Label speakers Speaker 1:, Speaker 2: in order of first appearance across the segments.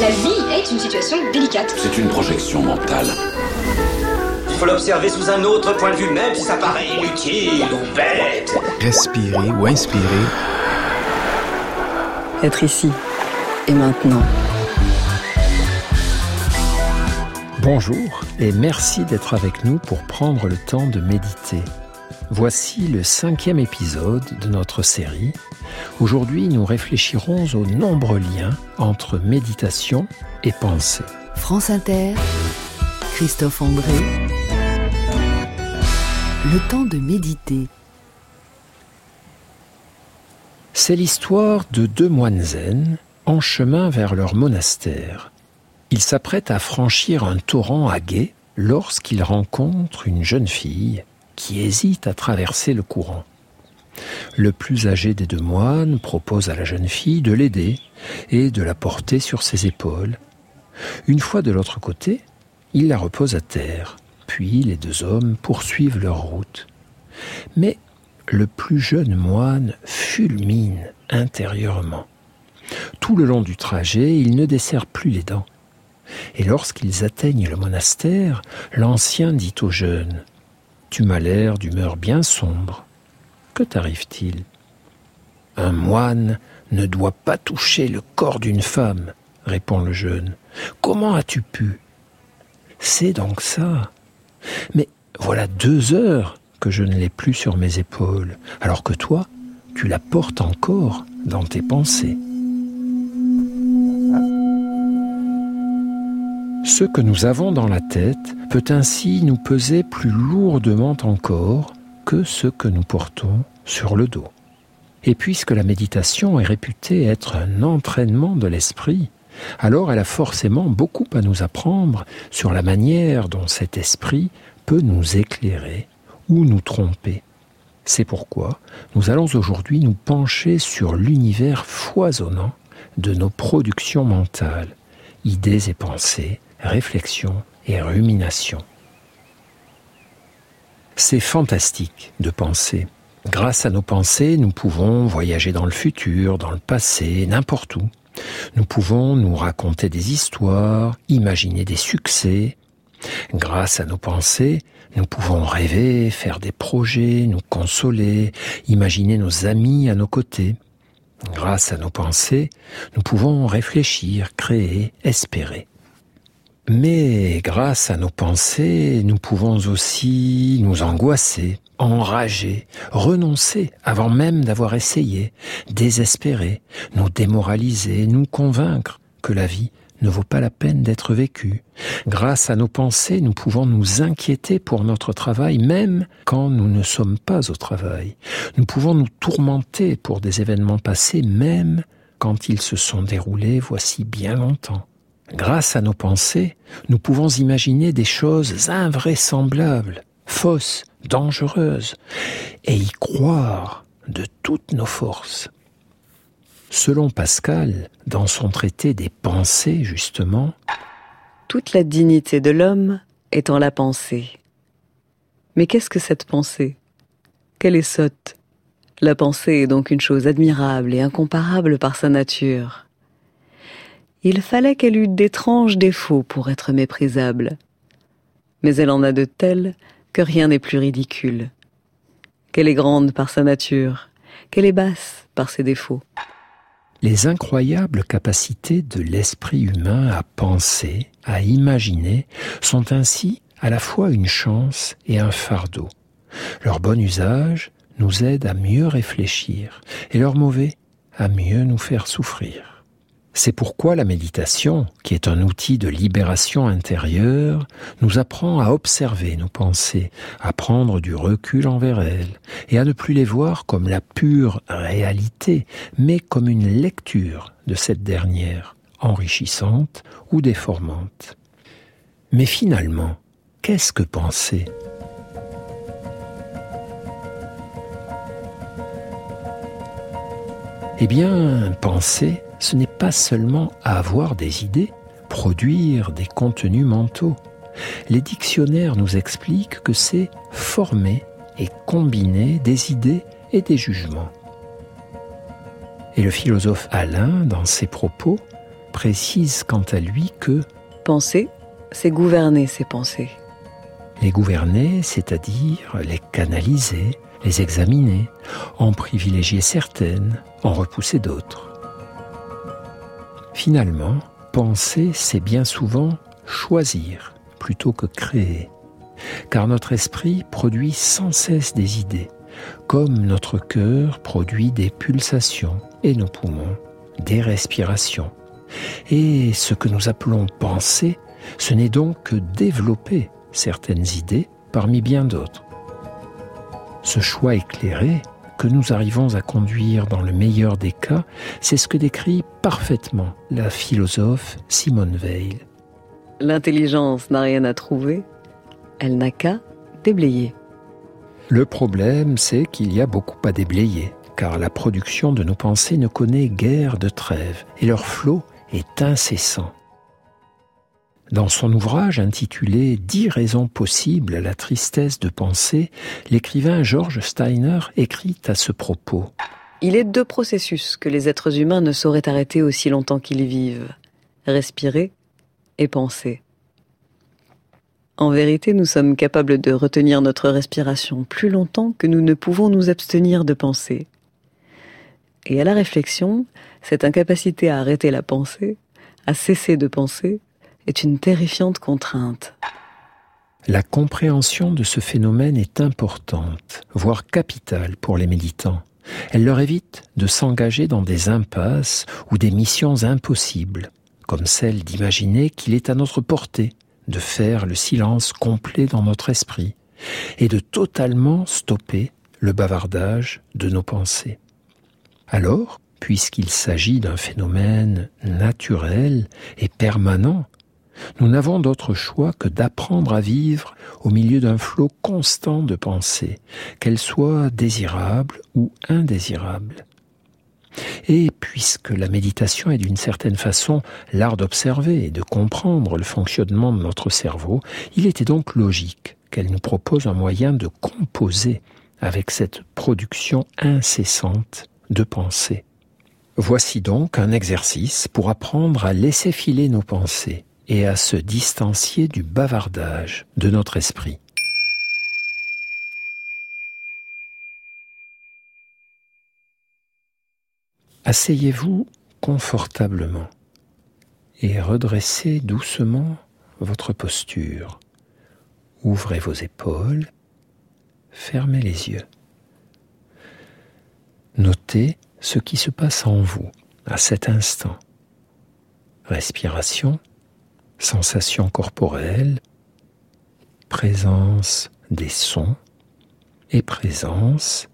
Speaker 1: La vie est une situation délicate.
Speaker 2: C'est une projection mentale.
Speaker 3: Il faut l'observer sous un autre point de vue, même si ça paraît inutile ou bête.
Speaker 4: Respirer ou inspirer.
Speaker 5: Être ici et maintenant.
Speaker 6: Bonjour et merci d'être avec nous pour prendre le temps de méditer. Voici le cinquième épisode de notre série. Aujourd'hui, nous réfléchirons aux nombreux liens entre méditation et pensée.
Speaker 5: France Inter, Christophe André. Le temps de méditer.
Speaker 6: C'est l'histoire de deux moines zen en chemin vers leur monastère. Ils s'apprêtent à franchir un torrent à guet lorsqu'ils rencontrent une jeune fille qui hésite à traverser le courant. Le plus âgé des deux moines propose à la jeune fille de l'aider et de la porter sur ses épaules. Une fois de l'autre côté, il la repose à terre, puis les deux hommes poursuivent leur route. Mais le plus jeune moine fulmine intérieurement. Tout le long du trajet, il ne dessert plus les dents. Et lorsqu'ils atteignent le monastère, l'ancien dit au jeune tu m'as l'air d'humeur bien sombre. Que t'arrive-t-il? Un moine ne doit pas toucher le corps d'une femme, répond le jeune. Comment as-tu pu? C'est donc ça. Mais voilà deux heures que je ne l'ai plus sur mes épaules, alors que toi, tu la portes encore dans tes pensées. Ce que nous avons dans la tête peut ainsi nous peser plus lourdement encore que ce que nous portons sur le dos. Et puisque la méditation est réputée être un entraînement de l'esprit, alors elle a forcément beaucoup à nous apprendre sur la manière dont cet esprit peut nous éclairer ou nous tromper. C'est pourquoi nous allons aujourd'hui nous pencher sur l'univers foisonnant de nos productions mentales, idées et pensées, réflexion et rumination. C'est fantastique de penser. Grâce à nos pensées, nous pouvons voyager dans le futur, dans le passé, n'importe où. Nous pouvons nous raconter des histoires, imaginer des succès. Grâce à nos pensées, nous pouvons rêver, faire des projets, nous consoler, imaginer nos amis à nos côtés. Grâce à nos pensées, nous pouvons réfléchir, créer, espérer. Mais grâce à nos pensées, nous pouvons aussi nous angoisser, enrager, renoncer avant même d'avoir essayé, désespérer, nous démoraliser, nous convaincre que la vie ne vaut pas la peine d'être vécue. Grâce à nos pensées, nous pouvons nous inquiéter pour notre travail même quand nous ne sommes pas au travail. Nous pouvons nous tourmenter pour des événements passés même quand ils se sont déroulés voici bien longtemps. Grâce à nos pensées, nous pouvons imaginer des choses invraisemblables, fausses, dangereuses, et y croire de toutes nos forces. Selon Pascal, dans son traité des pensées, justement,
Speaker 5: Toute la dignité de l'homme est en la pensée. Mais qu'est-ce que cette pensée? Qu'elle est sotte? La pensée est donc une chose admirable et incomparable par sa nature il fallait qu'elle eût d'étranges défauts pour être méprisable. Mais elle en a de tels que rien n'est plus ridicule. Qu'elle est grande par sa nature, qu'elle est basse par ses défauts.
Speaker 6: Les incroyables capacités de l'esprit humain à penser, à imaginer, sont ainsi à la fois une chance et un fardeau. Leur bon usage nous aide à mieux réfléchir et leur mauvais à mieux nous faire souffrir. C'est pourquoi la méditation, qui est un outil de libération intérieure, nous apprend à observer nos pensées, à prendre du recul envers elles, et à ne plus les voir comme la pure réalité, mais comme une lecture de cette dernière, enrichissante ou déformante. Mais finalement, qu'est-ce que penser? Eh bien, penser, ce n'est pas seulement avoir des idées, produire des contenus mentaux. Les dictionnaires nous expliquent que c'est former et combiner des idées et des jugements. Et le philosophe Alain, dans ses propos, précise quant à lui que
Speaker 5: penser, c'est gouverner ses pensées.
Speaker 6: Les gouverner, c'est-à-dire les canaliser, les examiner, en privilégier certaines, en repousser d'autres. Finalement, penser, c'est bien souvent choisir plutôt que créer, car notre esprit produit sans cesse des idées, comme notre cœur produit des pulsations et nos poumons des respirations. Et ce que nous appelons penser, ce n'est donc que développer certaines idées parmi bien d'autres. Ce choix éclairé que nous arrivons à conduire dans le meilleur des cas, c'est ce que décrit parfaitement la philosophe Simone Veil.
Speaker 5: L'intelligence n'a rien à trouver, elle n'a qu'à déblayer.
Speaker 6: Le problème, c'est qu'il y a beaucoup à déblayer, car la production de nos pensées ne connaît guère de trêve, et leur flot est incessant. Dans son ouvrage intitulé Dix raisons possibles à la tristesse de penser, l'écrivain George Steiner écrit à ce propos.
Speaker 5: Il est deux processus que les êtres humains ne sauraient arrêter aussi longtemps qu'ils vivent. Respirer et penser. En vérité, nous sommes capables de retenir notre respiration plus longtemps que nous ne pouvons nous abstenir de penser. Et à la réflexion, cette incapacité à arrêter la pensée, à cesser de penser, est une terrifiante contrainte.
Speaker 6: La compréhension de ce phénomène est importante, voire capitale pour les méditants. Elle leur évite de s'engager dans des impasses ou des missions impossibles, comme celle d'imaginer qu'il est à notre portée de faire le silence complet dans notre esprit et de totalement stopper le bavardage de nos pensées. Alors, puisqu'il s'agit d'un phénomène naturel et permanent nous n'avons d'autre choix que d'apprendre à vivre au milieu d'un flot constant de pensées, qu'elles soient désirables ou indésirables. Et puisque la méditation est d'une certaine façon l'art d'observer et de comprendre le fonctionnement de notre cerveau, il était donc logique qu'elle nous propose un moyen de composer avec cette production incessante de pensées. Voici donc un exercice pour apprendre à laisser filer nos pensées et à se distancier du bavardage de notre esprit. Asseyez-vous confortablement et redressez doucement votre posture. Ouvrez vos épaules, fermez les yeux. Notez ce qui se passe en vous à cet instant. Respiration, sensations corporelles, présence des sons et présence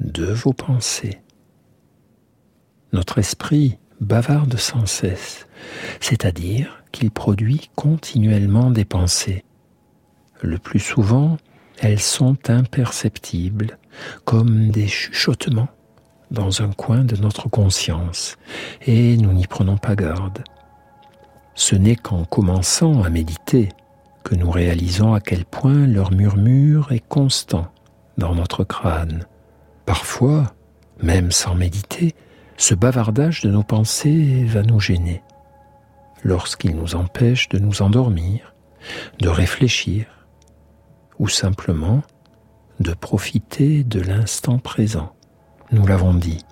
Speaker 6: de vos pensées. Notre esprit bavarde sans cesse, c'est-à-dire qu'il produit continuellement des pensées. Le plus souvent, elles sont imperceptibles, comme des chuchotements dans un coin de notre conscience, et nous n'y prenons pas garde. Ce n'est qu'en commençant à méditer que nous réalisons à quel point leur murmure est constant dans notre crâne. Parfois, même sans méditer, ce bavardage de nos pensées va nous gêner, lorsqu'il nous empêche de nous endormir, de réfléchir, ou simplement de profiter de l'instant présent. Nous l'avons dit,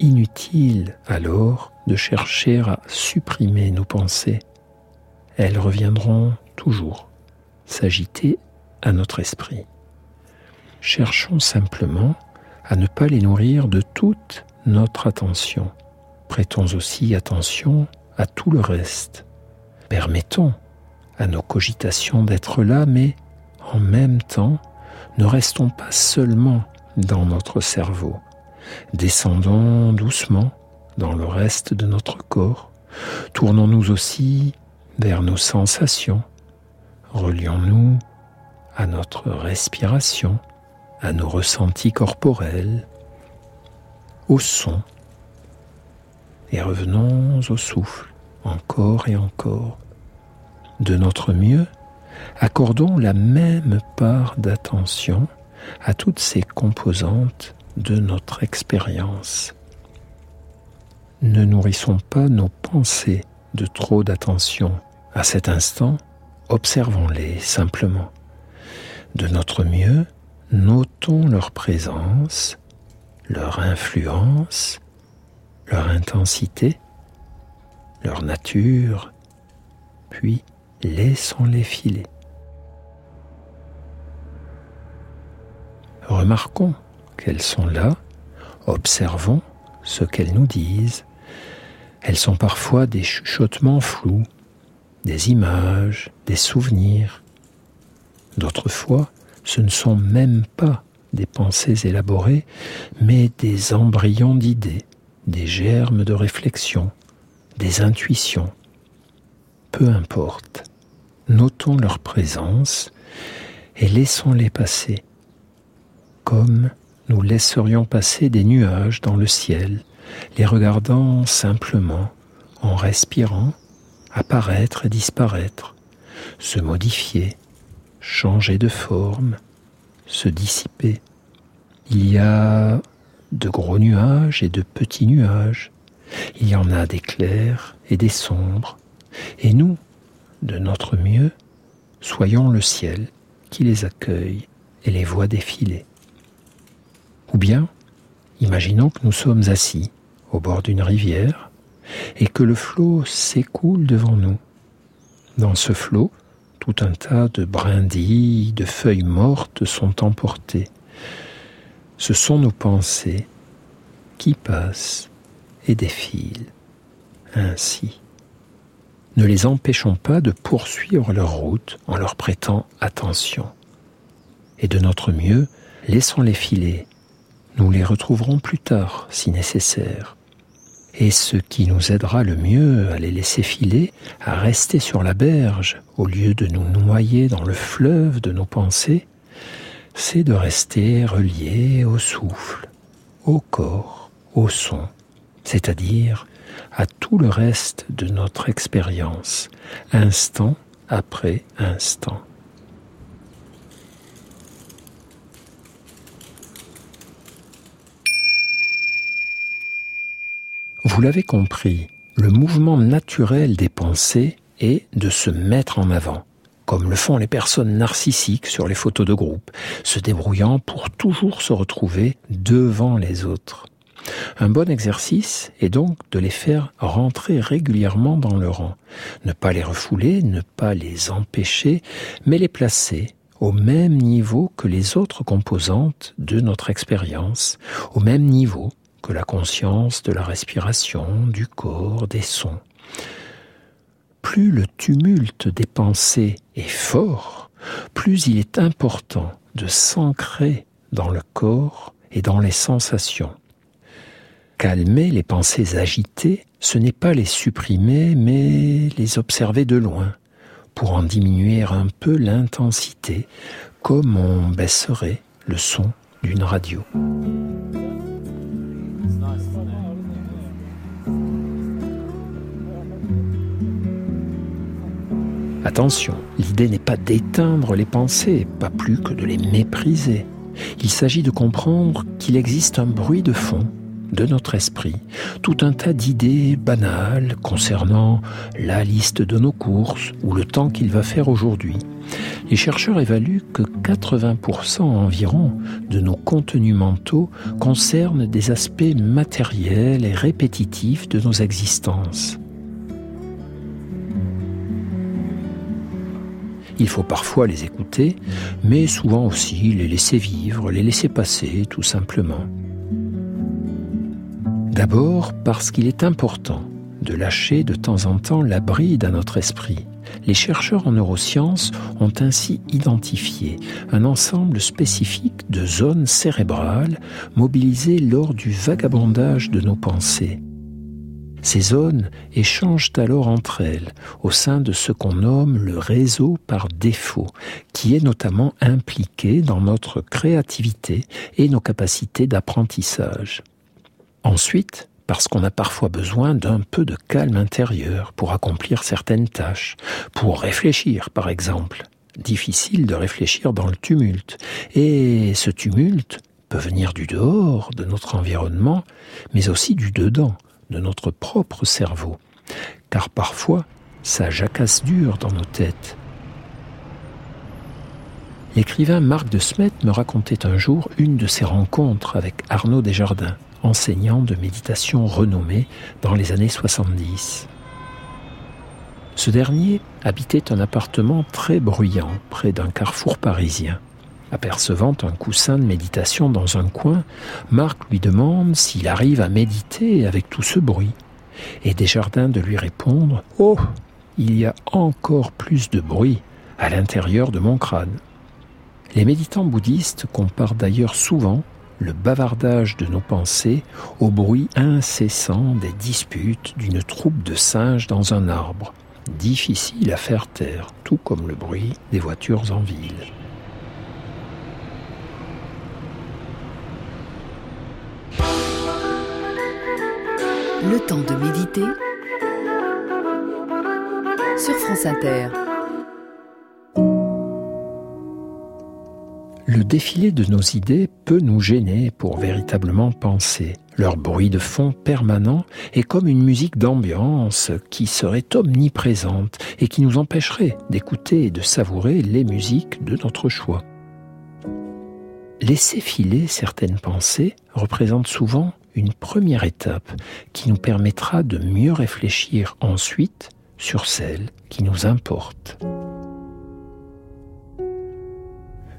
Speaker 6: Inutile alors de chercher à supprimer nos pensées. Elles reviendront toujours s'agiter à notre esprit. Cherchons simplement à ne pas les nourrir de toute notre attention. Prêtons aussi attention à tout le reste. Permettons à nos cogitations d'être là, mais en même temps, ne restons pas seulement dans notre cerveau. Descendons doucement dans le reste de notre corps. Tournons-nous aussi vers nos sensations. Relions-nous à notre respiration, à nos ressentis corporels, au son. Et revenons au souffle, encore et encore. De notre mieux, accordons la même part d'attention à toutes ces composantes de notre expérience. Ne nourrissons pas nos pensées de trop d'attention. À cet instant, observons-les simplement. De notre mieux, notons leur présence, leur influence, leur intensité, leur nature, puis laissons-les filer. Remarquons qu'elles sont là, observons ce qu'elles nous disent. Elles sont parfois des chuchotements flous, des images, des souvenirs. D'autres fois, ce ne sont même pas des pensées élaborées, mais des embryons d'idées, des germes de réflexion, des intuitions. Peu importe, notons leur présence et laissons-les passer, comme nous laisserions passer des nuages dans le ciel, les regardant simplement, en respirant, apparaître et disparaître, se modifier, changer de forme, se dissiper. Il y a de gros nuages et de petits nuages. Il y en a des clairs et des sombres. Et nous, de notre mieux, soyons le ciel qui les accueille et les voit défiler. Ou bien, imaginons que nous sommes assis au bord d'une rivière et que le flot s'écoule devant nous. Dans ce flot, tout un tas de brindilles, de feuilles mortes sont emportées. Ce sont nos pensées qui passent et défilent ainsi. Ne les empêchons pas de poursuivre leur route en leur prêtant attention. Et de notre mieux, laissons-les filer. Nous les retrouverons plus tard si nécessaire. Et ce qui nous aidera le mieux à les laisser filer, à rester sur la berge, au lieu de nous noyer dans le fleuve de nos pensées, c'est de rester relié au souffle, au corps, au son, c'est-à-dire à tout le reste de notre expérience, instant après instant. Vous l'avez compris, le mouvement naturel des pensées est de se mettre en avant, comme le font les personnes narcissiques sur les photos de groupe, se débrouillant pour toujours se retrouver devant les autres. Un bon exercice est donc de les faire rentrer régulièrement dans le rang, ne pas les refouler, ne pas les empêcher, mais les placer au même niveau que les autres composantes de notre expérience, au même niveau que la conscience de la respiration, du corps, des sons. Plus le tumulte des pensées est fort, plus il est important de s'ancrer dans le corps et dans les sensations. Calmer les pensées agitées, ce n'est pas les supprimer, mais les observer de loin, pour en diminuer un peu l'intensité, comme on baisserait le son d'une radio. Attention, l'idée n'est pas d'éteindre les pensées, pas plus que de les mépriser. Il s'agit de comprendre qu'il existe un bruit de fond de notre esprit, tout un tas d'idées banales concernant la liste de nos courses ou le temps qu'il va faire aujourd'hui. Les chercheurs évaluent que 80% environ de nos contenus mentaux concernent des aspects matériels et répétitifs de nos existences. Il faut parfois les écouter, mais souvent aussi les laisser vivre, les laisser passer tout simplement. D'abord parce qu'il est important de lâcher de temps en temps la bride à notre esprit. Les chercheurs en neurosciences ont ainsi identifié un ensemble spécifique de zones cérébrales mobilisées lors du vagabondage de nos pensées. Ces zones échangent alors entre elles au sein de ce qu'on nomme le réseau par défaut, qui est notamment impliqué dans notre créativité et nos capacités d'apprentissage. Ensuite, parce qu'on a parfois besoin d'un peu de calme intérieur pour accomplir certaines tâches, pour réfléchir par exemple. Difficile de réfléchir dans le tumulte. Et ce tumulte peut venir du dehors, de notre environnement, mais aussi du dedans, de notre propre cerveau, car parfois ça jacasse dur dans nos têtes. L'écrivain Marc de Smet me racontait un jour une de ses rencontres avec Arnaud Desjardins, enseignant de méditation renommé dans les années 70. Ce dernier habitait un appartement très bruyant près d'un carrefour parisien. Apercevant un coussin de méditation dans un coin, Marc lui demande s'il arrive à méditer avec tout ce bruit. Et Desjardins de lui répondre Oh, il y a encore plus de bruit à l'intérieur de mon crâne. Les méditants bouddhistes comparent d'ailleurs souvent le bavardage de nos pensées au bruit incessant des disputes d'une troupe de singes dans un arbre difficile à faire taire, tout comme le bruit des voitures en ville.
Speaker 2: Le temps de méditer sur France Inter.
Speaker 6: Le défilé de nos idées peut nous gêner pour véritablement penser. Leur bruit de fond permanent est comme une musique d'ambiance qui serait omniprésente et qui nous empêcherait d'écouter et de savourer les musiques de notre choix. Laisser filer certaines pensées représente souvent une première étape qui nous permettra de mieux réfléchir ensuite sur celles qui nous importent.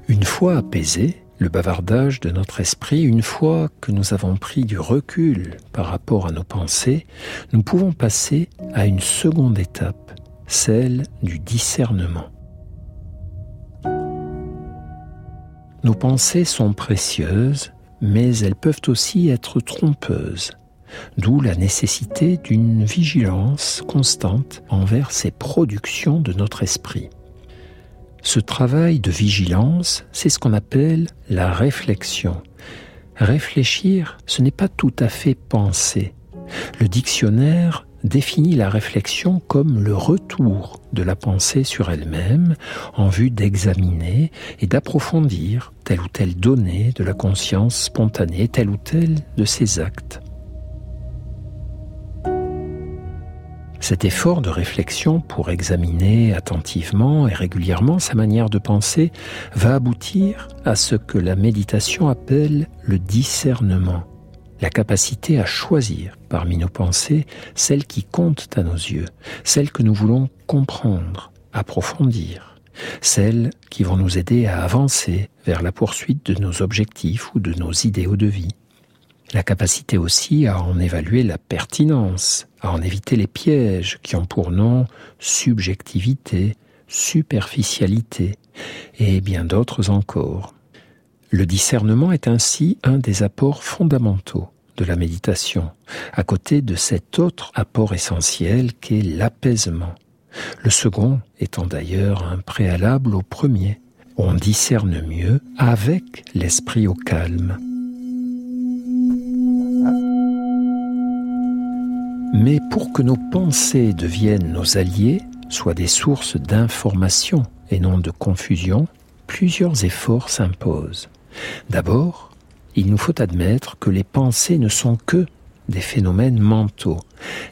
Speaker 6: Une fois apaisé, le bavardage de notre esprit, une fois que nous avons pris du recul par rapport à nos pensées, nous pouvons passer à une seconde étape, celle du discernement. Nos pensées sont précieuses, mais elles peuvent aussi être trompeuses, d'où la nécessité d'une vigilance constante envers ces productions de notre esprit. Ce travail de vigilance, c'est ce qu'on appelle la réflexion. Réfléchir, ce n'est pas tout à fait penser. Le dictionnaire définit la réflexion comme le retour de la pensée sur elle-même en vue d'examiner et d'approfondir telle ou telle donnée de la conscience spontanée, tel ou tel de ses actes. Cet effort de réflexion pour examiner attentivement et régulièrement sa manière de penser va aboutir à ce que la méditation appelle le discernement, la capacité à choisir parmi nos pensées celles qui comptent à nos yeux, celles que nous voulons comprendre, approfondir, celles qui vont nous aider à avancer vers la poursuite de nos objectifs ou de nos idéaux de vie la capacité aussi à en évaluer la pertinence, à en éviter les pièges qui ont pour nom subjectivité, superficialité et bien d'autres encore. Le discernement est ainsi un des apports fondamentaux de la méditation, à côté de cet autre apport essentiel qu'est l'apaisement. Le second étant d'ailleurs un préalable au premier. On discerne mieux avec l'esprit au calme. Mais pour que nos pensées deviennent nos alliés, soient des sources d'information et non de confusion, plusieurs efforts s'imposent. D'abord, il nous faut admettre que les pensées ne sont que des phénomènes mentaux.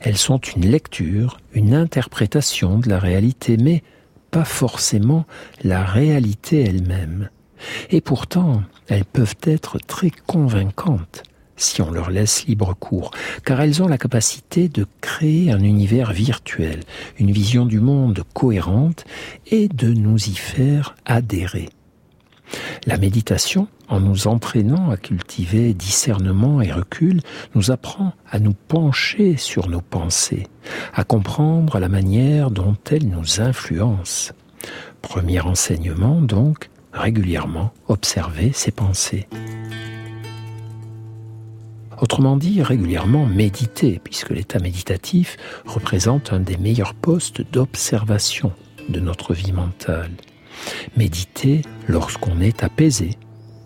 Speaker 6: Elles sont une lecture, une interprétation de la réalité, mais pas forcément la réalité elle-même. Et pourtant, elles peuvent être très convaincantes si on leur laisse libre cours, car elles ont la capacité de créer un univers virtuel, une vision du monde cohérente et de nous y faire adhérer. La méditation, en nous entraînant à cultiver discernement et recul, nous apprend à nous pencher sur nos pensées, à comprendre la manière dont elles nous influencent. Premier enseignement donc, régulièrement observer ses pensées. Autrement dit, régulièrement méditer, puisque l'état méditatif représente un des meilleurs postes d'observation de notre vie mentale. Méditer lorsqu'on est apaisé,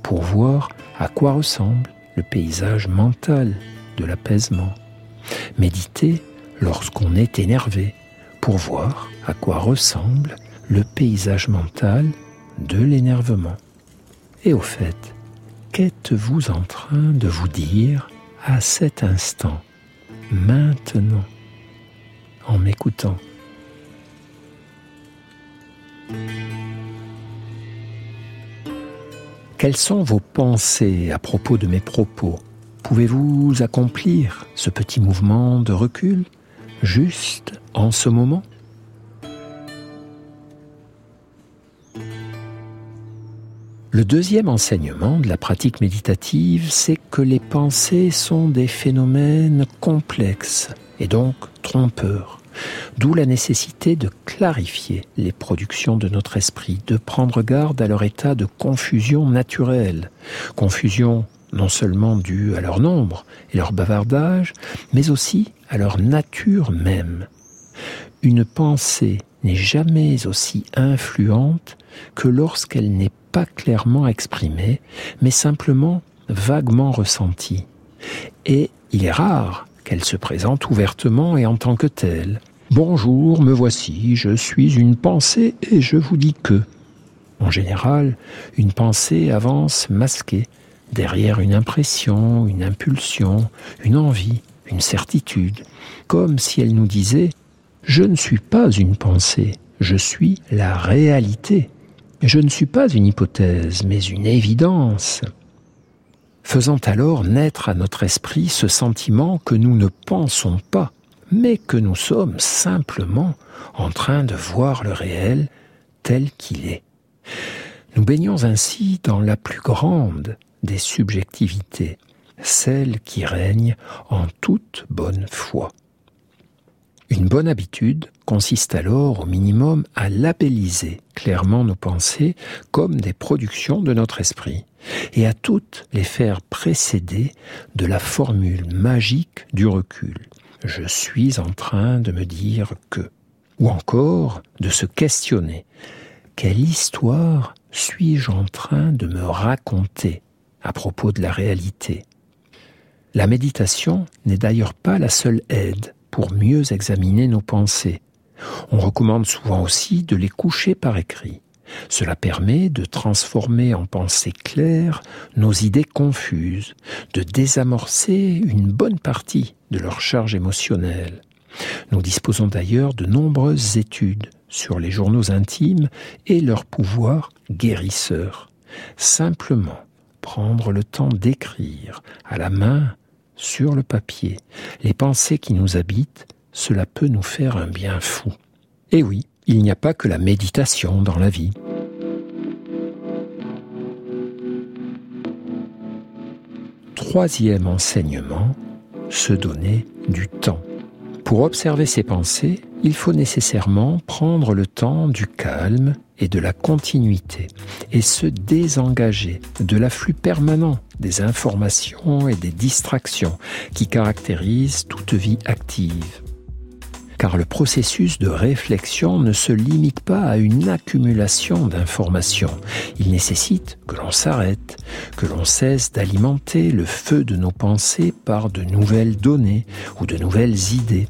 Speaker 6: pour voir à quoi ressemble le paysage mental de l'apaisement. Méditer lorsqu'on est énervé, pour voir à quoi ressemble le paysage mental de l'énervement. Et au fait, qu'êtes-vous en train de vous dire à cet instant, maintenant en m'écoutant? Quelles sont vos pensées à propos de mes propos? Pouvez-vous accomplir ce petit mouvement de recul juste en ce moment? Le deuxième enseignement de la pratique méditative, c'est que les pensées sont des phénomènes complexes et donc trompeurs. D'où la nécessité de clarifier les productions de notre esprit, de prendre garde à leur état de confusion naturelle. Confusion non seulement due à leur nombre et leur bavardage, mais aussi à leur nature même. Une pensée n'est jamais aussi influente que lorsqu'elle n'est pas clairement exprimée, mais simplement vaguement ressentie. Et il est rare qu'elle se présente ouvertement et en tant que telle. Bonjour, me voici, je suis une pensée et je vous dis que. En général, une pensée avance masquée, derrière une impression, une impulsion, une envie, une certitude, comme si elle nous disait ⁇ Je ne suis pas une pensée, je suis la réalité. Je ne suis pas une hypothèse, mais une évidence. ⁇ faisant alors naître à notre esprit ce sentiment que nous ne pensons pas, mais que nous sommes simplement en train de voir le réel tel qu'il est. Nous baignons ainsi dans la plus grande des subjectivités, celle qui règne en toute bonne foi. Une bonne habitude consiste alors au minimum à labelliser clairement nos pensées comme des productions de notre esprit et à toutes les faire précéder de la formule magique du recul. Je suis en train de me dire que. Ou encore de se questionner. Quelle histoire suis-je en train de me raconter à propos de la réalité? La méditation n'est d'ailleurs pas la seule aide pour mieux examiner nos pensées. On recommande souvent aussi de les coucher par écrit. Cela permet de transformer en pensées claires nos idées confuses, de désamorcer une bonne partie de leur charge émotionnelle. Nous disposons d'ailleurs de nombreuses études sur les journaux intimes et leur pouvoir guérisseur. Simplement prendre le temps d'écrire à la main sur le papier les pensées qui nous habitent, cela peut nous faire un bien fou. Et oui, il n'y a pas que la méditation dans la vie. Troisième enseignement, se donner du temps. Pour observer ses pensées, il faut nécessairement prendre le temps du calme et de la continuité et se désengager de l'afflux permanent des informations et des distractions qui caractérisent toute vie active car le processus de réflexion ne se limite pas à une accumulation d'informations. Il nécessite que l'on s'arrête, que l'on cesse d'alimenter le feu de nos pensées par de nouvelles données ou de nouvelles idées,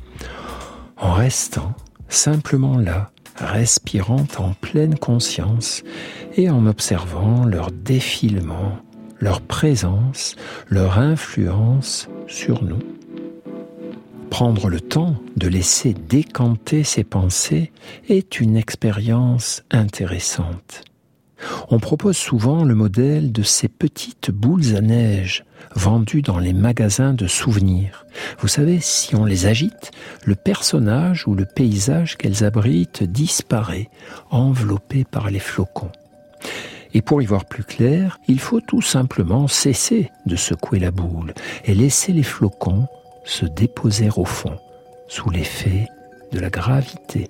Speaker 6: en restant simplement là, respirant en pleine conscience et en observant leur défilement, leur présence, leur influence sur nous. Prendre le temps de laisser décanter ses pensées est une expérience intéressante. On propose souvent le modèle de ces petites boules à neige vendues dans les magasins de souvenirs. Vous savez, si on les agite, le personnage ou le paysage qu'elles abritent disparaît, enveloppé par les flocons. Et pour y voir plus clair, il faut tout simplement cesser de secouer la boule et laisser les flocons se déposer au fond sous l'effet de la gravité.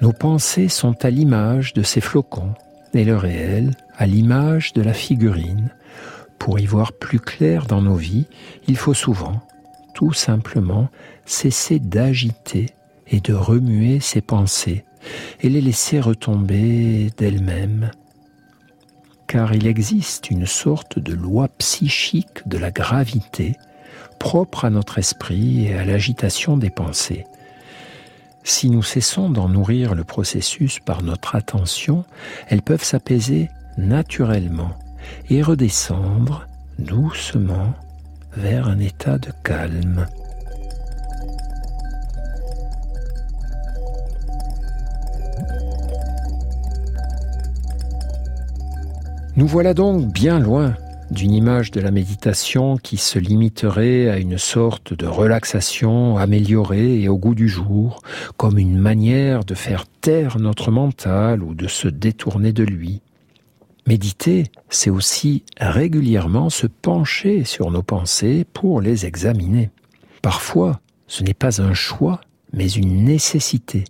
Speaker 6: Nos pensées sont à l'image de ces flocons et le réel à l'image de la figurine. Pour y voir plus clair dans nos vies, il faut souvent, tout simplement, cesser d'agiter et de remuer ses pensées et les laisser retomber d'elles-mêmes car il existe une sorte de loi psychique de la gravité propre à notre esprit et à l'agitation des pensées. Si nous cessons d'en nourrir le processus par notre attention, elles peuvent s'apaiser naturellement et redescendre doucement vers un état de calme. Nous voilà donc bien loin d'une image de la méditation qui se limiterait à une sorte de relaxation améliorée et au goût du jour, comme une manière de faire taire notre mental ou de se détourner de lui. Méditer, c'est aussi régulièrement se pencher sur nos pensées pour les examiner. Parfois, ce n'est pas un choix, mais une nécessité.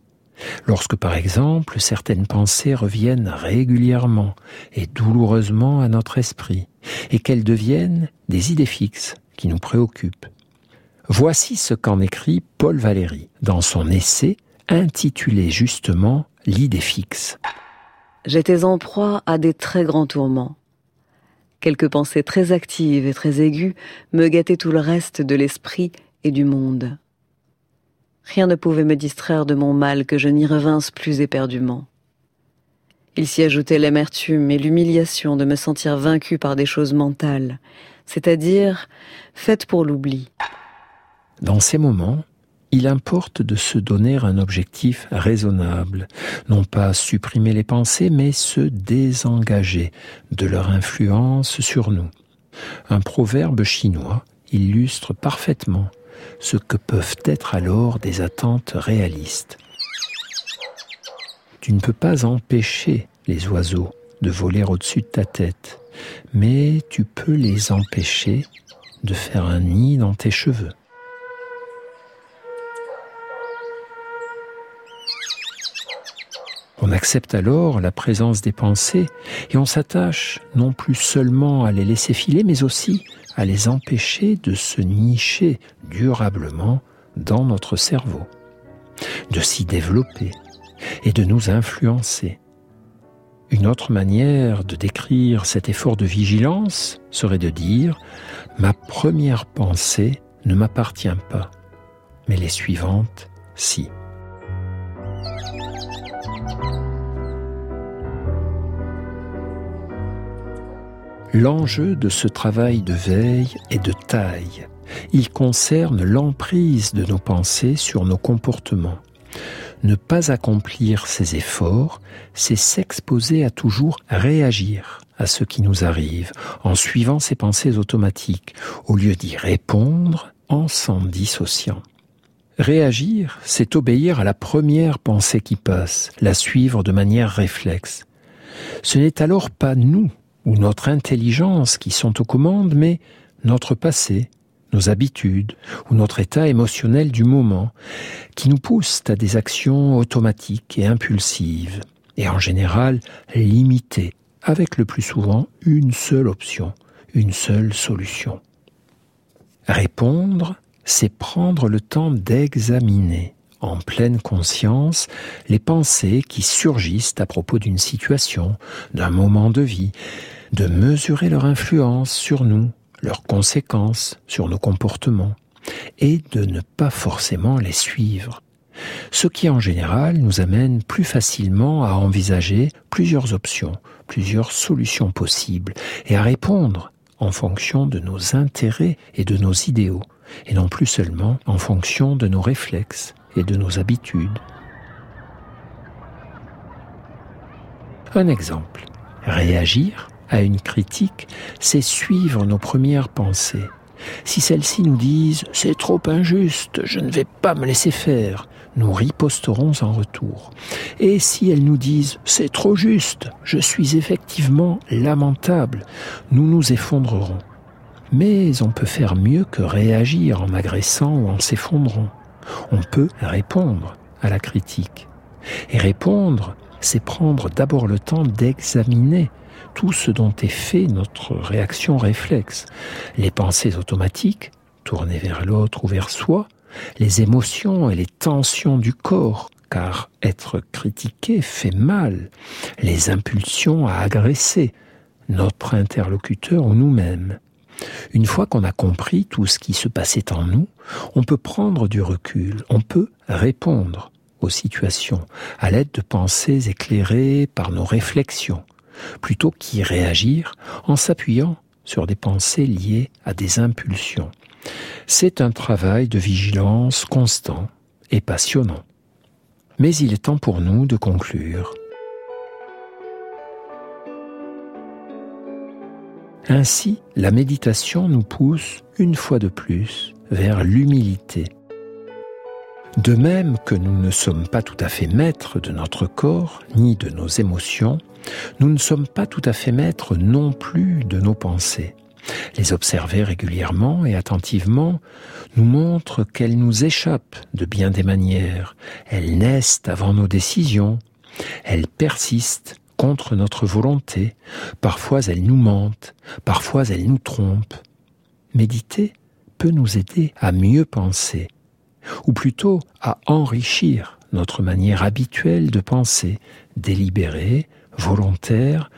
Speaker 6: Lorsque par exemple certaines pensées reviennent régulièrement et douloureusement à notre esprit, et qu'elles deviennent des idées fixes qui nous préoccupent. Voici ce qu'en écrit Paul Valéry dans son essai intitulé justement L'idée fixe.
Speaker 5: J'étais en proie à des très grands tourments. Quelques pensées très actives et très aiguës me gâtaient tout le reste de l'esprit et du monde. Rien ne pouvait me distraire de mon mal que je n'y revinsse plus éperdument. Il s'y ajoutait l'amertume et l'humiliation de me sentir vaincu par des choses mentales, c'est-à-dire faites pour l'oubli.
Speaker 6: Dans ces moments, il importe de se donner un objectif raisonnable, non pas supprimer les pensées, mais se désengager de leur influence sur nous. Un proverbe chinois illustre parfaitement ce que peuvent être alors des attentes réalistes. Tu ne peux pas empêcher les oiseaux de voler au-dessus de ta tête, mais tu peux les empêcher de faire un nid dans tes cheveux. On accepte alors la présence des pensées et on s'attache non plus seulement à les laisser filer, mais aussi à les empêcher de se nicher durablement dans notre cerveau, de s'y développer et de nous influencer. Une autre manière de décrire cet effort de vigilance serait de dire ⁇ Ma première pensée ne m'appartient pas, mais les suivantes, si ⁇ L'enjeu de ce travail de veille est de taille. Il concerne l'emprise de nos pensées sur nos comportements. Ne pas accomplir ces efforts, c'est s'exposer à toujours réagir à ce qui nous arrive en suivant ces pensées automatiques, au lieu d'y répondre en s'en dissociant. Réagir, c'est obéir à la première pensée qui passe, la suivre de manière réflexe. Ce n'est alors pas nous ou notre intelligence qui sont aux commandes, mais notre passé, nos habitudes ou notre état émotionnel du moment qui nous poussent à des actions automatiques et impulsives, et en général limitées, avec le plus souvent une seule option, une seule solution. Répondre, c'est prendre le temps d'examiner en pleine conscience les pensées qui surgissent à propos d'une situation, d'un moment de vie, de mesurer leur influence sur nous, leurs conséquences sur nos comportements, et de ne pas forcément les suivre. Ce qui en général nous amène plus facilement à envisager plusieurs options, plusieurs solutions possibles, et à répondre en fonction de nos intérêts et de nos idéaux, et non plus seulement en fonction de nos réflexes et de nos habitudes. Un exemple. Réagir à une critique, c'est suivre nos premières pensées. Si celles-ci nous disent ⁇ c'est trop injuste, je ne vais pas me laisser faire ⁇ nous riposterons en retour. Et si elles nous disent ⁇ c'est trop juste, je suis effectivement lamentable ⁇ nous nous effondrerons. Mais on peut faire mieux que réagir en agressant ou en s'effondrant. On peut répondre à la critique. Et répondre, c'est prendre d'abord le temps d'examiner tout ce dont est fait notre réaction réflexe. Les pensées automatiques, tournées vers l'autre ou vers soi, les émotions et les tensions du corps, car être critiqué fait mal, les impulsions à agresser notre interlocuteur ou nous-mêmes. Une fois qu'on a compris tout ce qui se passait en nous, on peut prendre du recul, on peut répondre aux situations à l'aide de pensées éclairées par nos réflexions, plutôt qu'y réagir en s'appuyant sur des pensées liées à des impulsions. C'est un travail de vigilance constant et passionnant. Mais il est temps pour nous de conclure. Ainsi, la méditation nous pousse une fois de plus vers l'humilité. De même que nous ne sommes pas tout à fait maîtres de notre corps ni de nos émotions, nous ne sommes pas tout à fait maîtres non plus de nos pensées. Les observer régulièrement et attentivement nous montre qu'elles nous échappent de bien des manières, elles naissent avant nos décisions, elles persistent contre notre volonté, parfois elles nous mentent, parfois elles nous trompent. Méditer peut nous aider à mieux penser, ou plutôt à enrichir notre manière habituelle de penser, délibérée, volontaire,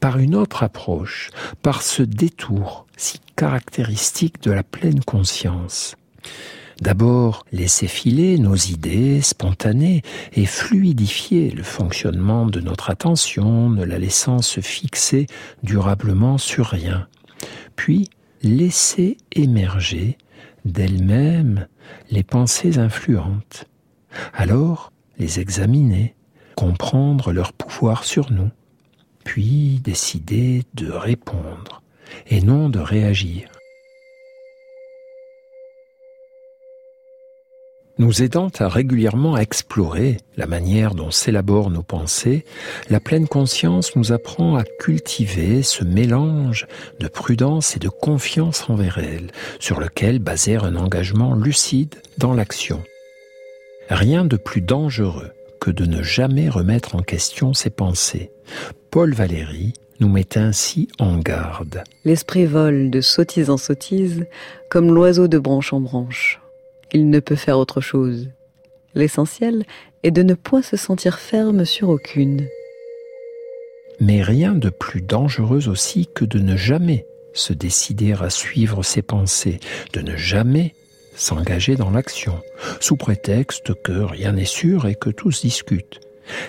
Speaker 6: par une autre approche, par ce détour si caractéristique de la pleine conscience. D'abord, laisser filer nos idées spontanées et fluidifier le fonctionnement de notre attention, ne la laissant se fixer durablement sur rien. Puis, laisser émerger d'elles-mêmes les pensées influentes. Alors, les examiner, comprendre leur pouvoir sur nous, puis décider de répondre et non de réagir. Nous aidant à régulièrement explorer la manière dont s'élaborent nos pensées, la pleine conscience nous apprend à cultiver ce mélange de prudence et de confiance envers elle, sur lequel baser un engagement lucide dans l'action. Rien de plus dangereux que de ne jamais remettre en question ses pensées. Paul Valéry nous met ainsi en garde.
Speaker 5: L'esprit vole de sottise en sottise comme l'oiseau de branche en branche. Il ne peut faire autre chose. L'essentiel est de ne point se sentir ferme sur aucune.
Speaker 6: Mais rien de plus dangereux aussi que de ne jamais se décider à suivre ses pensées, de ne jamais s'engager dans l'action, sous prétexte que rien n'est sûr et que tous discutent.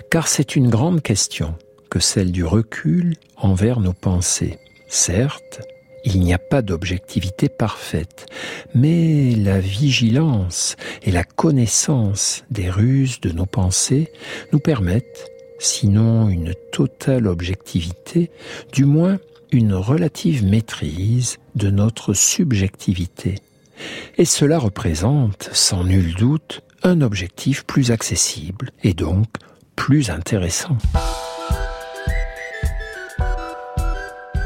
Speaker 6: Car c'est une grande question que celle du recul envers nos pensées. Certes, il n'y a pas d'objectivité parfaite, mais la vigilance et la connaissance des ruses de nos pensées nous permettent, sinon une totale objectivité, du moins une relative maîtrise de notre subjectivité et cela représente, sans nul doute, un objectif plus accessible et donc plus intéressant.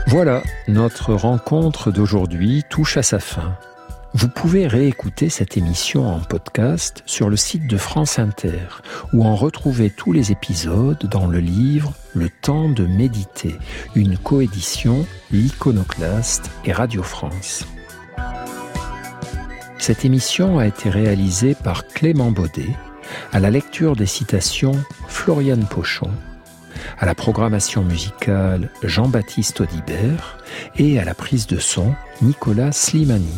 Speaker 6: Voilà, notre rencontre d'aujourd'hui touche à sa fin. Vous pouvez réécouter cette émission en podcast sur le site de France Inter ou en retrouver tous les épisodes dans le livre Le temps de méditer, une coédition L'Iconoclaste et Radio France. Cette émission a été réalisée par Clément Baudet, à la lecture des citations Floriane Pochon, à la programmation musicale Jean-Baptiste Audibert et à la prise de son Nicolas Slimani.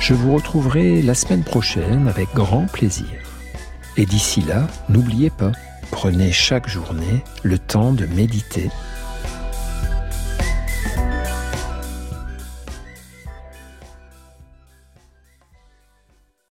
Speaker 6: Je vous retrouverai la semaine prochaine avec grand plaisir. Et d'ici là, n'oubliez pas, prenez chaque journée le temps de méditer